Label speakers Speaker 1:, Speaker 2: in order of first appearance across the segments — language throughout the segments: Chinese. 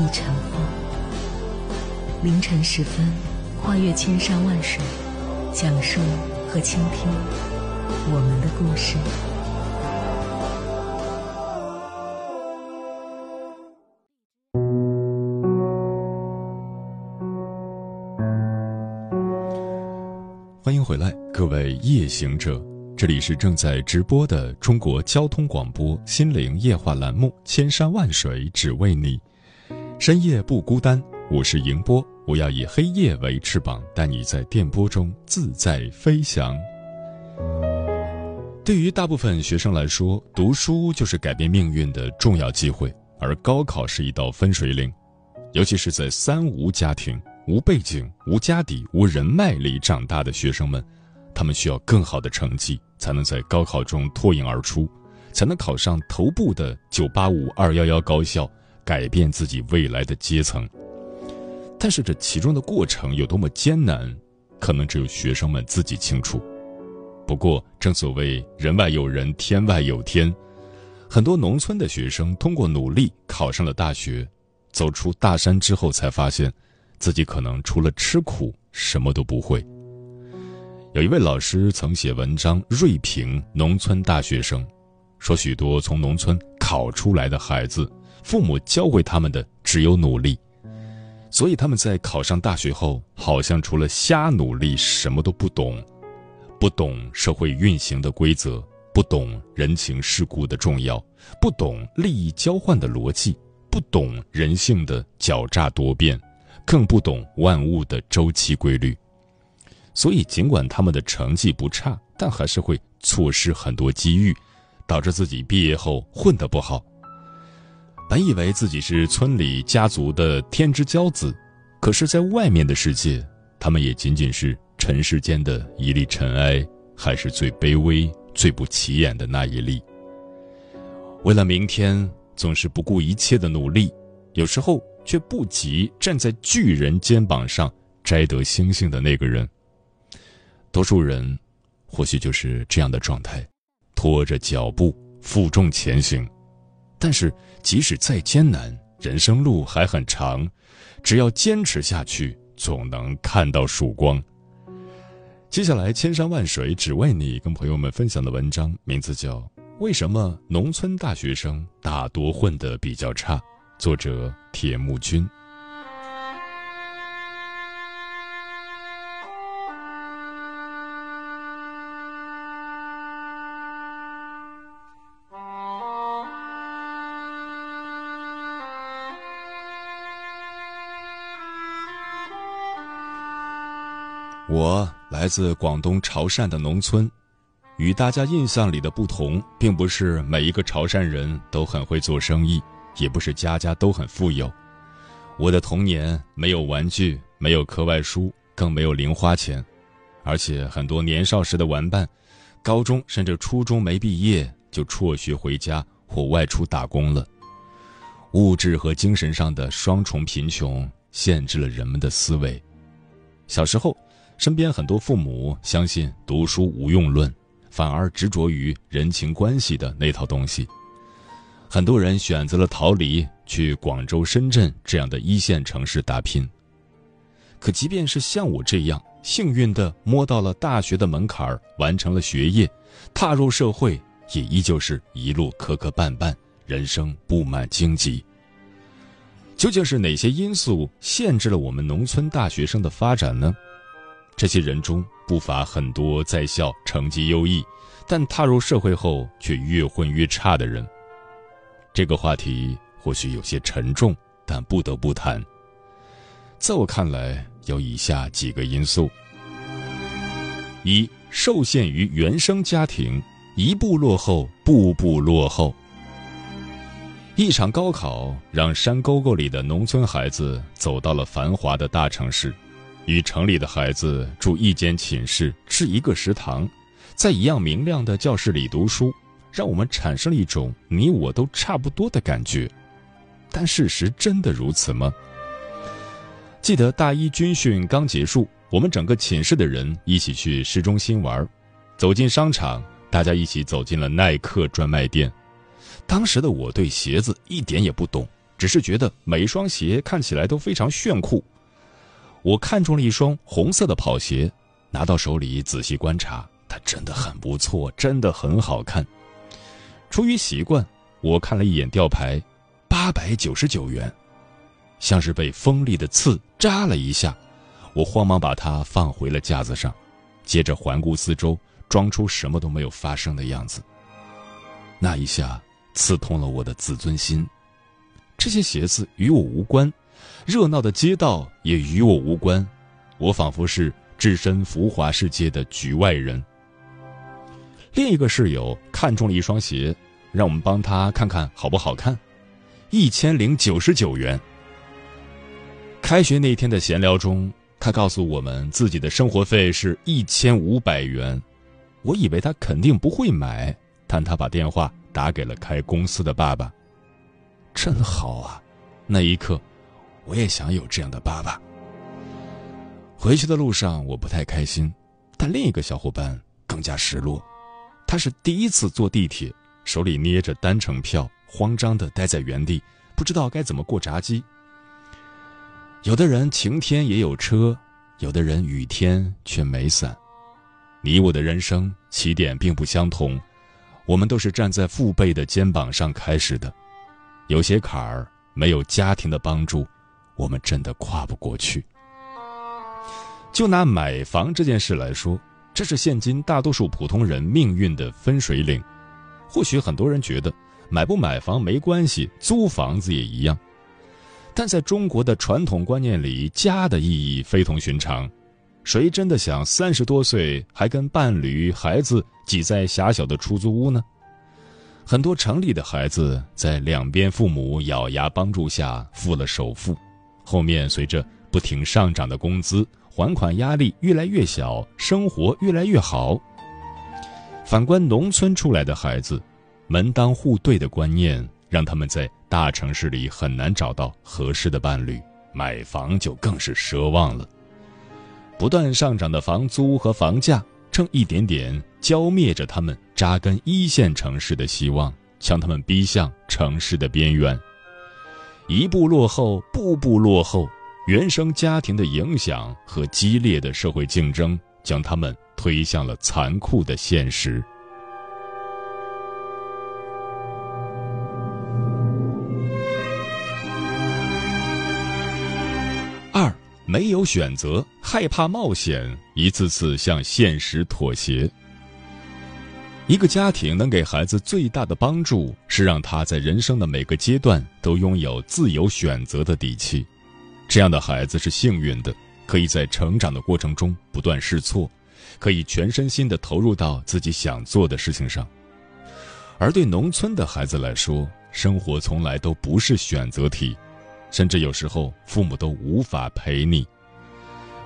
Speaker 1: 一尘风。凌晨时分，跨越千山万水，讲述和倾听我们的故事。
Speaker 2: 欢迎回来，各位夜行者，这里是正在直播的中国交通广播心灵夜话栏目《千山万水只为你》，深夜不孤单，我是迎波，我要以黑夜为翅膀，带你在电波中自在飞翔。对于大部分学生来说，读书就是改变命运的重要机会，而高考是一道分水岭，尤其是在三无家庭。无背景、无家底、无人脉里长大的学生们，他们需要更好的成绩，才能在高考中脱颖而出，才能考上头部的985、211高校，改变自己未来的阶层。但是这其中的过程有多么艰难，可能只有学生们自己清楚。不过，正所谓人外有人，天外有天，很多农村的学生通过努力考上了大学，走出大山之后，才发现。自己可能除了吃苦什么都不会。有一位老师曾写文章锐评农村大学生，说许多从农村考出来的孩子，父母教会他们的只有努力，所以他们在考上大学后，好像除了瞎努力什么都不懂，不懂社会运行的规则，不懂人情世故的重要，不懂利益交换的逻辑，不懂人性的狡诈多变。更不懂万物的周期规律，所以尽管他们的成绩不差，但还是会错失很多机遇，导致自己毕业后混得不好。本以为自己是村里家族的天之骄子，可是，在外面的世界，他们也仅仅是尘世间的一粒尘埃，还是最卑微、最不起眼的那一粒。为了明天，总是不顾一切的努力，有时候。却不及站在巨人肩膀上摘得星星的那个人。多数人，或许就是这样的状态，拖着脚步负重前行。但是，即使再艰难，人生路还很长，只要坚持下去，总能看到曙光。接下来，千山万水只为你，跟朋友们分享的文章名字叫《为什么农村大学生大多混得比较差》。作者铁木君。我来自广东潮汕的农村，与大家印象里的不同，并不是每一个潮汕人都很会做生意。也不是家家都很富有，我的童年没有玩具，没有课外书，更没有零花钱，而且很多年少时的玩伴，高中甚至初中没毕业就辍学回家或外出打工了。物质和精神上的双重贫穷限制了人们的思维。小时候，身边很多父母相信读书无用论，反而执着于人情关系的那套东西。很多人选择了逃离，去广州、深圳这样的一线城市打拼。可即便是像我这样幸运的摸到了大学的门槛儿，完成了学业，踏入社会，也依旧是一路磕磕绊绊，人生布满荆棘。究竟是哪些因素限制了我们农村大学生的发展呢？这些人中不乏很多在校成绩优异，但踏入社会后却越混越差的人。这个话题或许有些沉重，但不得不谈。在我看来，有以下几个因素：一、受限于原生家庭，一步落后，步步落后。一场高考让山沟沟里的农村孩子走到了繁华的大城市，与城里的孩子住一间寝室，吃一个食堂，在一样明亮的教室里读书，让我们产生了一种你我都差不多的感觉。但事实真的如此吗？记得大一军训刚结束，我们整个寝室的人一起去市中心玩，走进商场，大家一起走进了耐克专卖店。当时的我对鞋子一点也不懂，只是觉得每一双鞋看起来都非常炫酷。我看中了一双红色的跑鞋，拿到手里仔细观察，它真的很不错，真的很好看。出于习惯，我看了一眼吊牌，八百九十九元，像是被锋利的刺扎了一下。我慌忙把它放回了架子上，接着环顾四周，装出什么都没有发生的样子。那一下。刺痛了我的自尊心。这些鞋子与我无关，热闹的街道也与我无关。我仿佛是置身浮华世界的局外人。另一个室友看中了一双鞋，让我们帮他看看好不好看，一千零九十九元。开学那天的闲聊中，他告诉我们自己的生活费是一千五百元。我以为他肯定不会买，但他把电话。打给了开公司的爸爸，真好啊！那一刻，我也想有这样的爸爸。回去的路上，我不太开心，但另一个小伙伴更加失落。他是第一次坐地铁，手里捏着单程票，慌张的待在原地，不知道该怎么过闸机。有的人晴天也有车，有的人雨天却没伞。你我的人生起点并不相同。我们都是站在父辈的肩膀上开始的，有些坎儿没有家庭的帮助，我们真的跨不过去。就拿买房这件事来说，这是现今大多数普通人命运的分水岭。或许很多人觉得买不买房没关系，租房子也一样，但在中国的传统观念里，家的意义非同寻常。谁真的想三十多岁还跟伴侣、孩子挤在狭小的出租屋呢？很多城里的孩子在两边父母咬牙帮助下付了首付，后面随着不停上涨的工资，还款压力越来越小，生活越来越好。反观农村出来的孩子，门当户对的观念让他们在大城市里很难找到合适的伴侣，买房就更是奢望了。不断上涨的房租和房价，正一点点浇灭着他们扎根一线城市的希望，将他们逼向城市的边缘。一步落后，步步落后。原生家庭的影响和激烈的社会竞争，将他们推向了残酷的现实。二没有选择，害怕冒险，一次次向现实妥协。一个家庭能给孩子最大的帮助，是让他在人生的每个阶段都拥有自由选择的底气。这样的孩子是幸运的，可以在成长的过程中不断试错，可以全身心的投入到自己想做的事情上。而对农村的孩子来说，生活从来都不是选择题。甚至有时候，父母都无法陪你。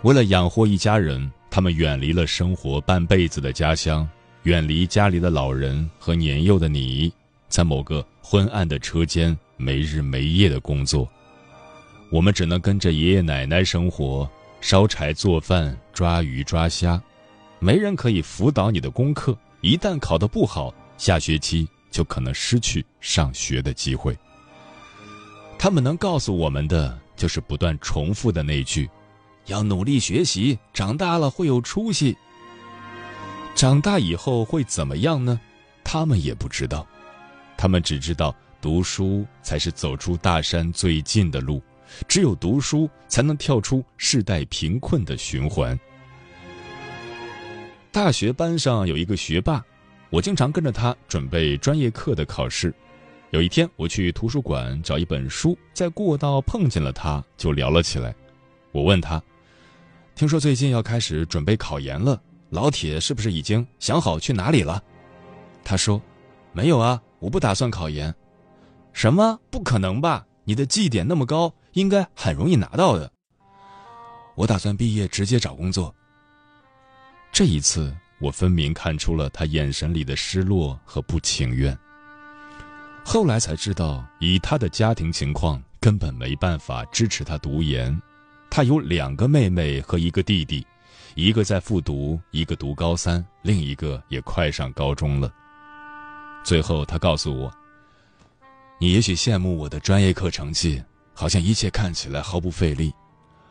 Speaker 2: 为了养活一家人，他们远离了生活半辈子的家乡，远离家里的老人和年幼的你，在某个昏暗的车间没日没夜的工作。我们只能跟着爷爷奶奶生活，烧柴做饭、抓鱼抓虾，没人可以辅导你的功课。一旦考得不好，下学期就可能失去上学的机会。他们能告诉我们的，就是不断重复的那句：“要努力学习，长大了会有出息。”长大以后会怎么样呢？他们也不知道，他们只知道读书才是走出大山最近的路，只有读书才能跳出世代贫困的循环。大学班上有一个学霸，我经常跟着他准备专业课的考试。有一天，我去图书馆找一本书，在过道碰见了他，就聊了起来。我问他：“听说最近要开始准备考研了，老铁是不是已经想好去哪里了？”他说：“没有啊，我不打算考研。”什么？不可能吧？你的绩点那么高，应该很容易拿到的。我打算毕业直接找工作。这一次，我分明看出了他眼神里的失落和不情愿。后来才知道，以他的家庭情况，根本没办法支持他读研。他有两个妹妹和一个弟弟，一个在复读，一个读高三，另一个也快上高中了。最后，他告诉我：“你也许羡慕我的专业课成绩，好像一切看起来毫不费力，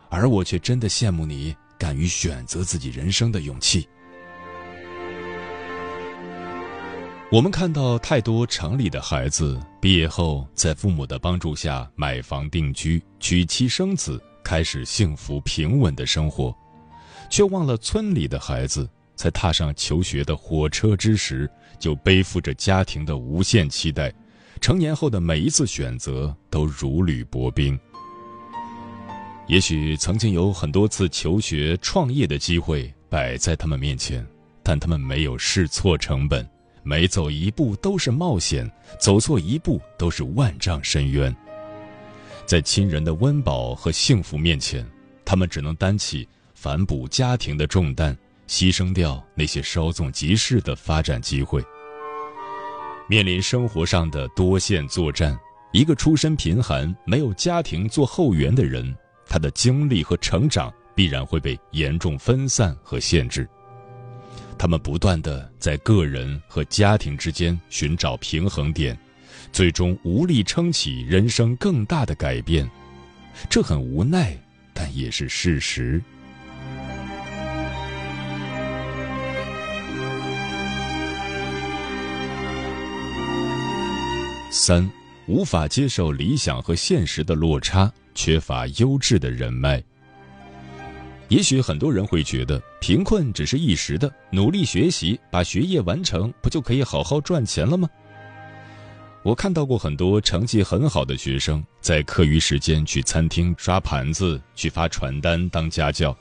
Speaker 2: 而我却真的羡慕你敢于选择自己人生的勇气。”我们看到太多城里的孩子毕业后，在父母的帮助下买房定居、娶妻生子，开始幸福平稳的生活，却忘了村里的孩子在踏上求学的火车之时，就背负着家庭的无限期待，成年后的每一次选择都如履薄冰。也许曾经有很多次求学、创业的机会摆在他们面前，但他们没有试错成本。每走一步都是冒险，走错一步都是万丈深渊。在亲人的温饱和幸福面前，他们只能担起反哺家庭的重担，牺牲掉那些稍纵即逝的发展机会。面临生活上的多线作战，一个出身贫寒、没有家庭做后援的人，他的精力和成长必然会被严重分散和限制。他们不断的在个人和家庭之间寻找平衡点，最终无力撑起人生更大的改变，这很无奈，但也是事实。三，无法接受理想和现实的落差，缺乏优质的人脉。也许很多人会觉得贫困只是一时的，努力学习，把学业完成，不就可以好好赚钱了吗？我看到过很多成绩很好的学生，在课余时间去餐厅刷盘子，去发传单当家教。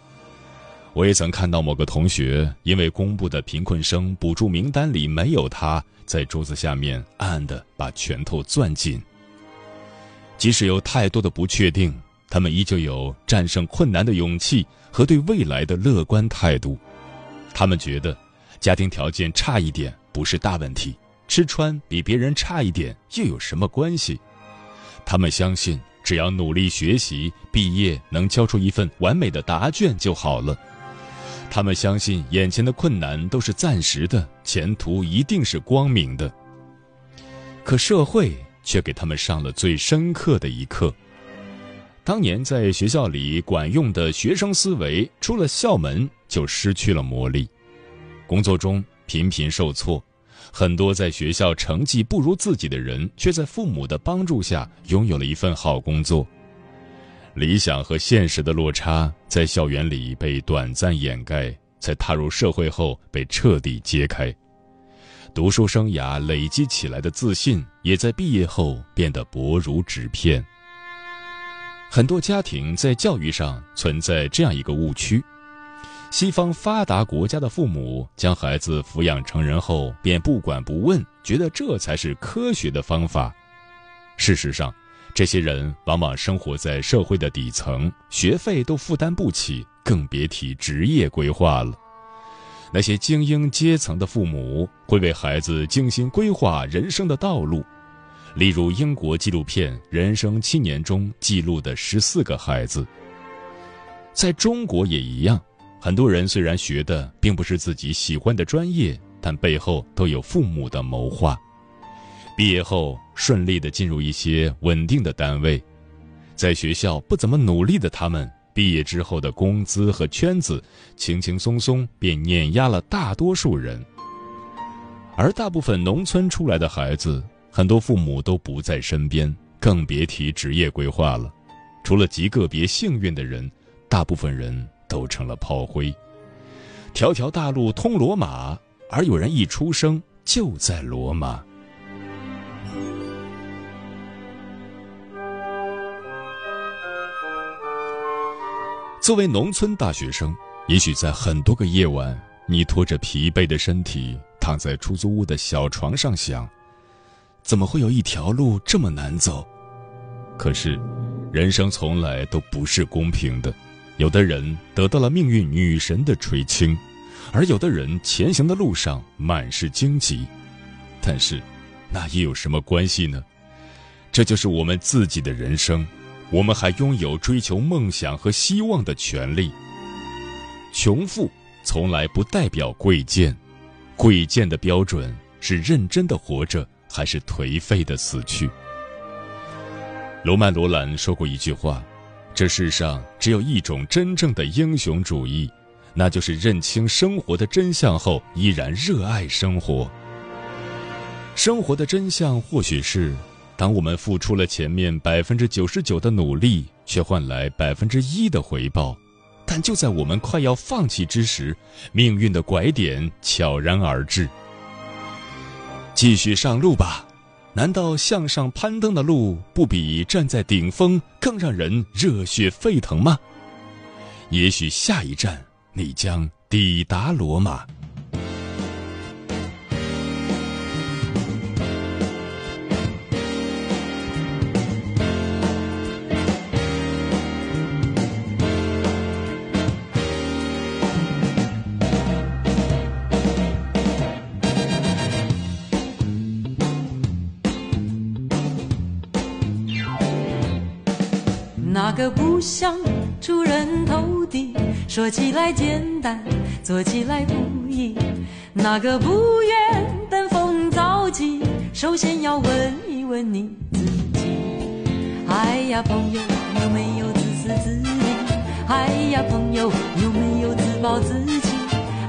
Speaker 2: 我也曾看到某个同学，因为公布的贫困生补助名单里没有他，在桌子下面暗暗的把拳头攥紧。即使有太多的不确定。他们依旧有战胜困难的勇气和对未来的乐观态度。他们觉得，家庭条件差一点不是大问题，吃穿比别人差一点又有什么关系？他们相信，只要努力学习，毕业能交出一份完美的答卷就好了。他们相信，眼前的困难都是暂时的，前途一定是光明的。可社会却给他们上了最深刻的一课。当年在学校里管用的学生思维，出了校门就失去了魔力。工作中频频受挫，很多在学校成绩不如自己的人，却在父母的帮助下拥有了一份好工作。理想和现实的落差在校园里被短暂掩盖，在踏入社会后被彻底揭开。读书生涯累积起来的自信，也在毕业后变得薄如纸片。很多家庭在教育上存在这样一个误区：西方发达国家的父母将孩子抚养成人后便不管不问，觉得这才是科学的方法。事实上，这些人往往生活在社会的底层，学费都负担不起，更别提职业规划了。那些精英阶层的父母会为孩子精心规划人生的道路。例如，英国纪录片《人生七年》中记录的十四个孩子，在中国也一样。很多人虽然学的并不是自己喜欢的专业，但背后都有父母的谋划。毕业后顺利的进入一些稳定的单位，在学校不怎么努力的他们，毕业之后的工资和圈子，轻轻松松便碾压了大多数人。而大部分农村出来的孩子。很多父母都不在身边，更别提职业规划了。除了极个别幸运的人，大部分人都成了炮灰。条条大路通罗马，而有人一出生就在罗马。作为农村大学生，也许在很多个夜晚，你拖着疲惫的身体躺在出租屋的小床上想。怎么会有一条路这么难走？可是，人生从来都不是公平的。有的人得到了命运女神的垂青，而有的人前行的路上满是荆棘。但是，那又有什么关系呢？这就是我们自己的人生，我们还拥有追求梦想和希望的权利。穷富从来不代表贵贱，贵贱的标准是认真的活着，还是颓废的死去。罗曼·罗兰说过一句话：“这世上只有一种真正的英雄主义，那就是认清生活的真相后依然热爱生活。”生活的真相或许是，当我们付出了前面百分之九十九的努力，却换来百分之一的回报。但就在我们快要放弃之时，命运的拐点悄然而至。继续上路吧，难道向上攀登的路不比站在顶峰更让人热血沸腾吗？也许下一站你将抵达罗马。
Speaker 1: 想出人头地，说起来简单，做起来不易。那个不愿登峰造极，首先要问一问你自己。哎呀，朋友，有没有自私自利？哎呀，朋友，有没有自暴自弃？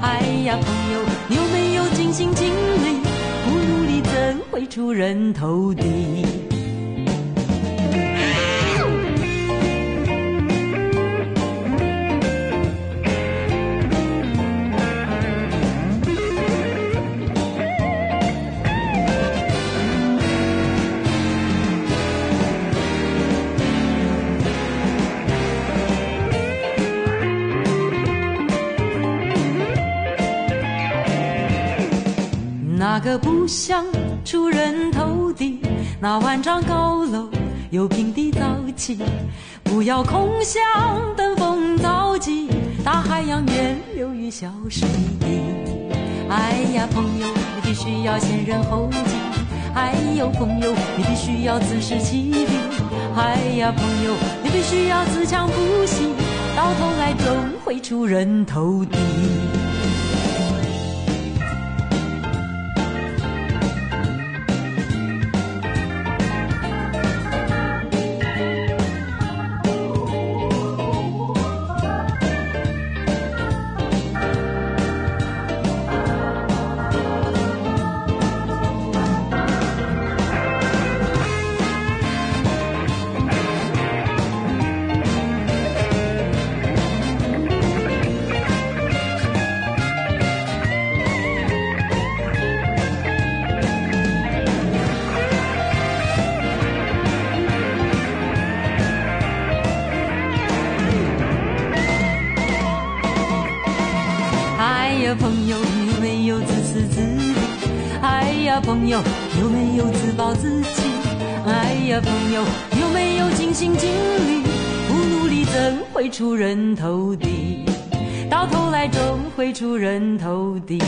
Speaker 1: 哎呀，朋友，有没有尽心尽力？不努力怎会出人头地？那个不想出人头地，那万丈高楼又平地造起，不要空想登峰造极，大海洋源流于小水滴。哎呀，朋友，你必须要先人后己。哎呦，朋友，你必须要自食其力。哎呀，朋友，你必须要自强不息，到头来终会出人头地。朋友有没有自暴自弃？哎呀，朋友有没有尽心尽力？不努力怎会出人头地？到头来终会出人头地。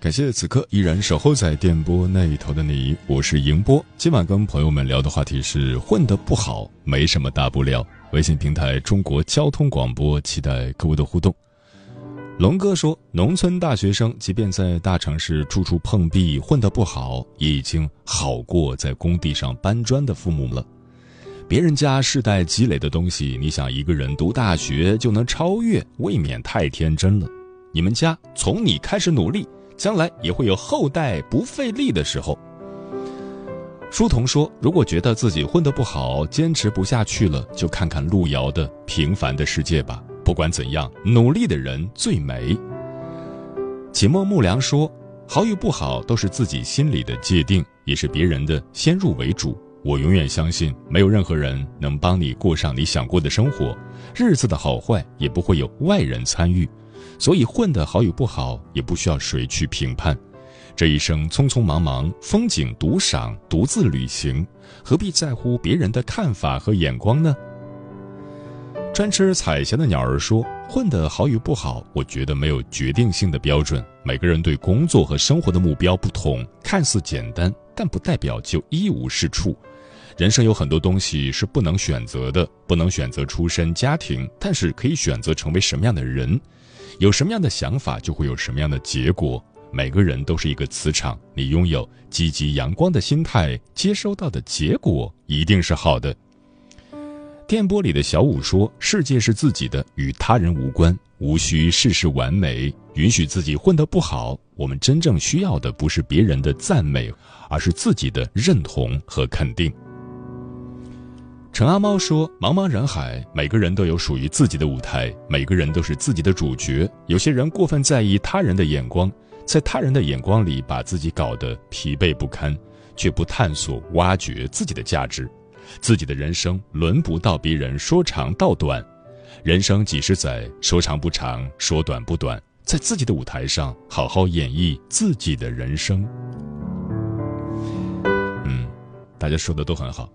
Speaker 2: 感谢此刻依然守候在电波那一头的你，我是迎波。今晚跟朋友们聊的话题是混得不好，没什么大不了。微信平台中国交通广播，期待各位的互动。龙哥说，农村大学生即便在大城市处处碰壁，混得不好，也已经好过在工地上搬砖的父母了。别人家世代积累的东西，你想一个人读大学就能超越，未免太天真了。你们家从你开始努力，将来也会有后代不费力的时候。书童说：“如果觉得自己混得不好，坚持不下去了，就看看路遥的《平凡的世界》吧。不管怎样，努力的人最美。”启墨木良说：“好与不好都是自己心里的界定，也是别人的先入为主。我永远相信，没有任何人能帮你过上你想过的生活，日子的好坏也不会有外人参与。所以，混得好与不好，也不需要谁去评判。”这一生匆匆忙忙，风景独赏，独自旅行，何必在乎别人的看法和眼光呢？专吃彩霞的鸟儿说：“混得好与不好，我觉得没有决定性的标准。每个人对工作和生活的目标不同，看似简单，但不代表就一无是处。人生有很多东西是不能选择的，不能选择出身家庭，但是可以选择成为什么样的人。有什么样的想法，就会有什么样的结果。”每个人都是一个磁场，你拥有积极阳光的心态，接收到的结果一定是好的。电波里的小五说：“世界是自己的，与他人无关，无需事事完美，允许自己混得不好。我们真正需要的不是别人的赞美，而是自己的认同和肯定。”陈阿猫说：“茫茫人海，每个人都有属于自己的舞台，每个人都是自己的主角。有些人过分在意他人的眼光。”在他人的眼光里，把自己搞得疲惫不堪，却不探索、挖掘自己的价值。自己的人生轮不到别人说长道短，人生几十载，说长不长，说短不短。在自己的舞台上，好好演绎自己的人生。嗯，大家说的都很好。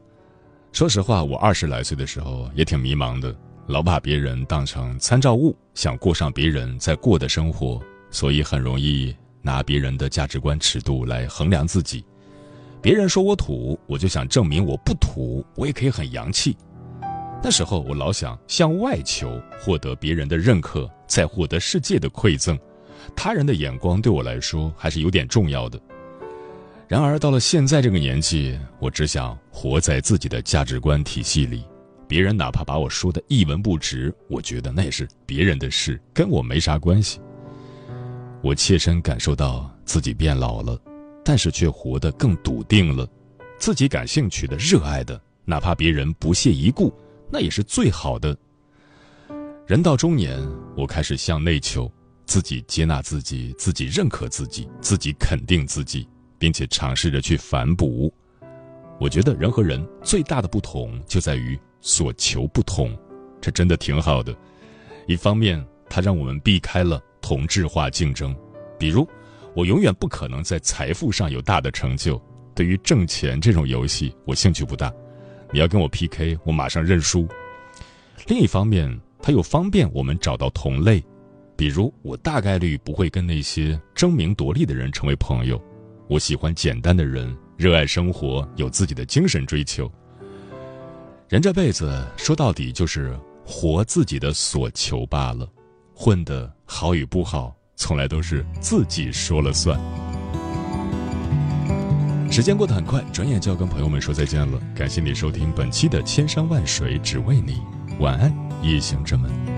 Speaker 2: 说实话，我二十来岁的时候也挺迷茫的，老把别人当成参照物，想过上别人在过的生活。所以很容易拿别人的价值观尺度来衡量自己，别人说我土，我就想证明我不土，我也可以很洋气。那时候我老想向外求，获得别人的认可，再获得世界的馈赠，他人的眼光对我来说还是有点重要的。然而到了现在这个年纪，我只想活在自己的价值观体系里，别人哪怕把我说的一文不值，我觉得那也是别人的事，跟我没啥关系。我切身感受到自己变老了，但是却活得更笃定了。自己感兴趣的、热爱的，哪怕别人不屑一顾，那也是最好的。人到中年，我开始向内求，自己接纳自己，自己认可自己，自己肯定自己，并且尝试着去反哺。我觉得人和人最大的不同就在于所求不同，这真的挺好的。一方面，它让我们避开了。同质化竞争，比如，我永远不可能在财富上有大的成就。对于挣钱这种游戏，我兴趣不大。你要跟我 PK，我马上认输。另一方面，它又方便我们找到同类，比如我大概率不会跟那些争名夺利的人成为朋友。我喜欢简单的人，热爱生活，有自己的精神追求。人这辈子说到底就是活自己的所求罢了。混的好与不好，从来都是自己说了算。时间过得很快，转眼就要跟朋友们说再见了。感谢你收听本期的《千山万水只为你》，晚安，夜行者们。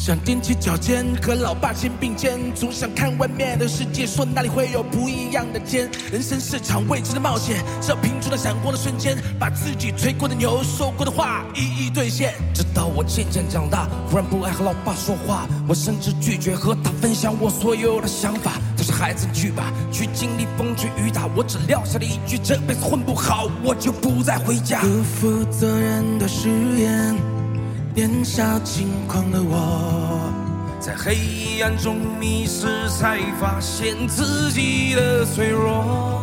Speaker 3: 想踮起脚尖和老爸肩并肩，总想看外面的世界，说哪里会有不一样的天。人生是场未知的冒险，只要拼出那闪光的瞬间，把自己吹过的牛、说过的话一一兑现。直到我渐渐长大，忽然不爱和老爸说话，我甚至拒绝和他分享我所有的想法。他说：“孩子，去吧，去经历风吹雨打。”我只撂下了一句：“这辈子混不好，我就不再回家。”不负责任的誓言。年少轻狂的我，在黑暗中迷失，才发现自己的脆弱。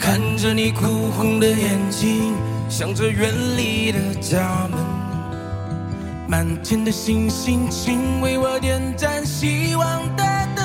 Speaker 3: 看着你哭红的眼睛，想着远离的家门，满天的星星，请为我点盏希望的灯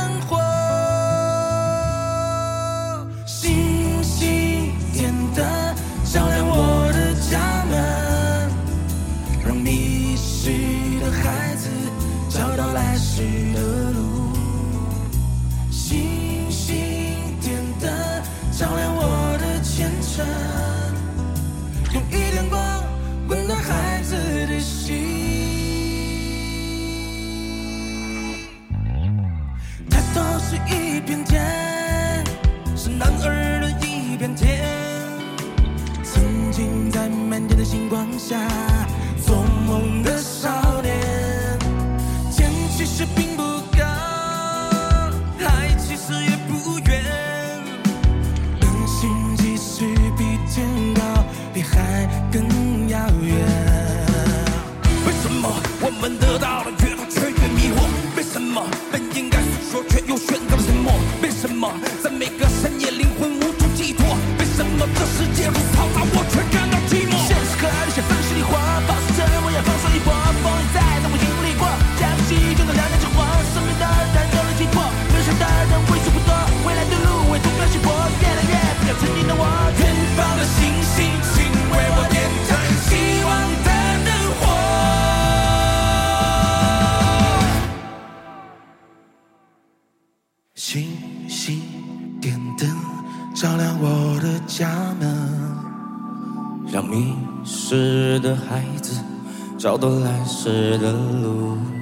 Speaker 3: 孩子找到来时的路。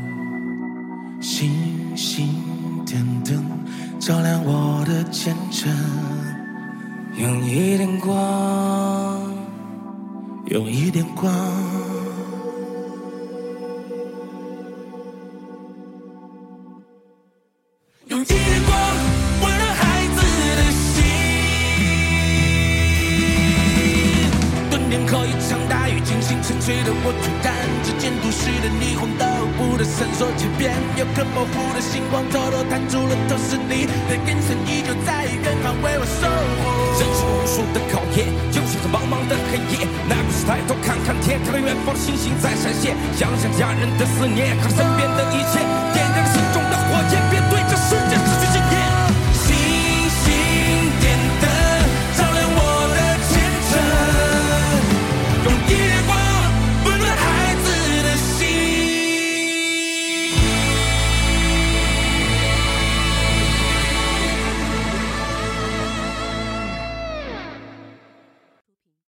Speaker 3: 心沉睡的我突然之间，都市的霓虹灯不断闪烁街边，有颗模糊的星光偷偷探出了头是你的眼神，依旧在远方为我守护。
Speaker 4: 人生无数的考验，就像这茫茫的黑夜，那不是抬头看看天，看到远方的星星在闪现，想想家人的思念，看身边的一切。点燃心中的火焰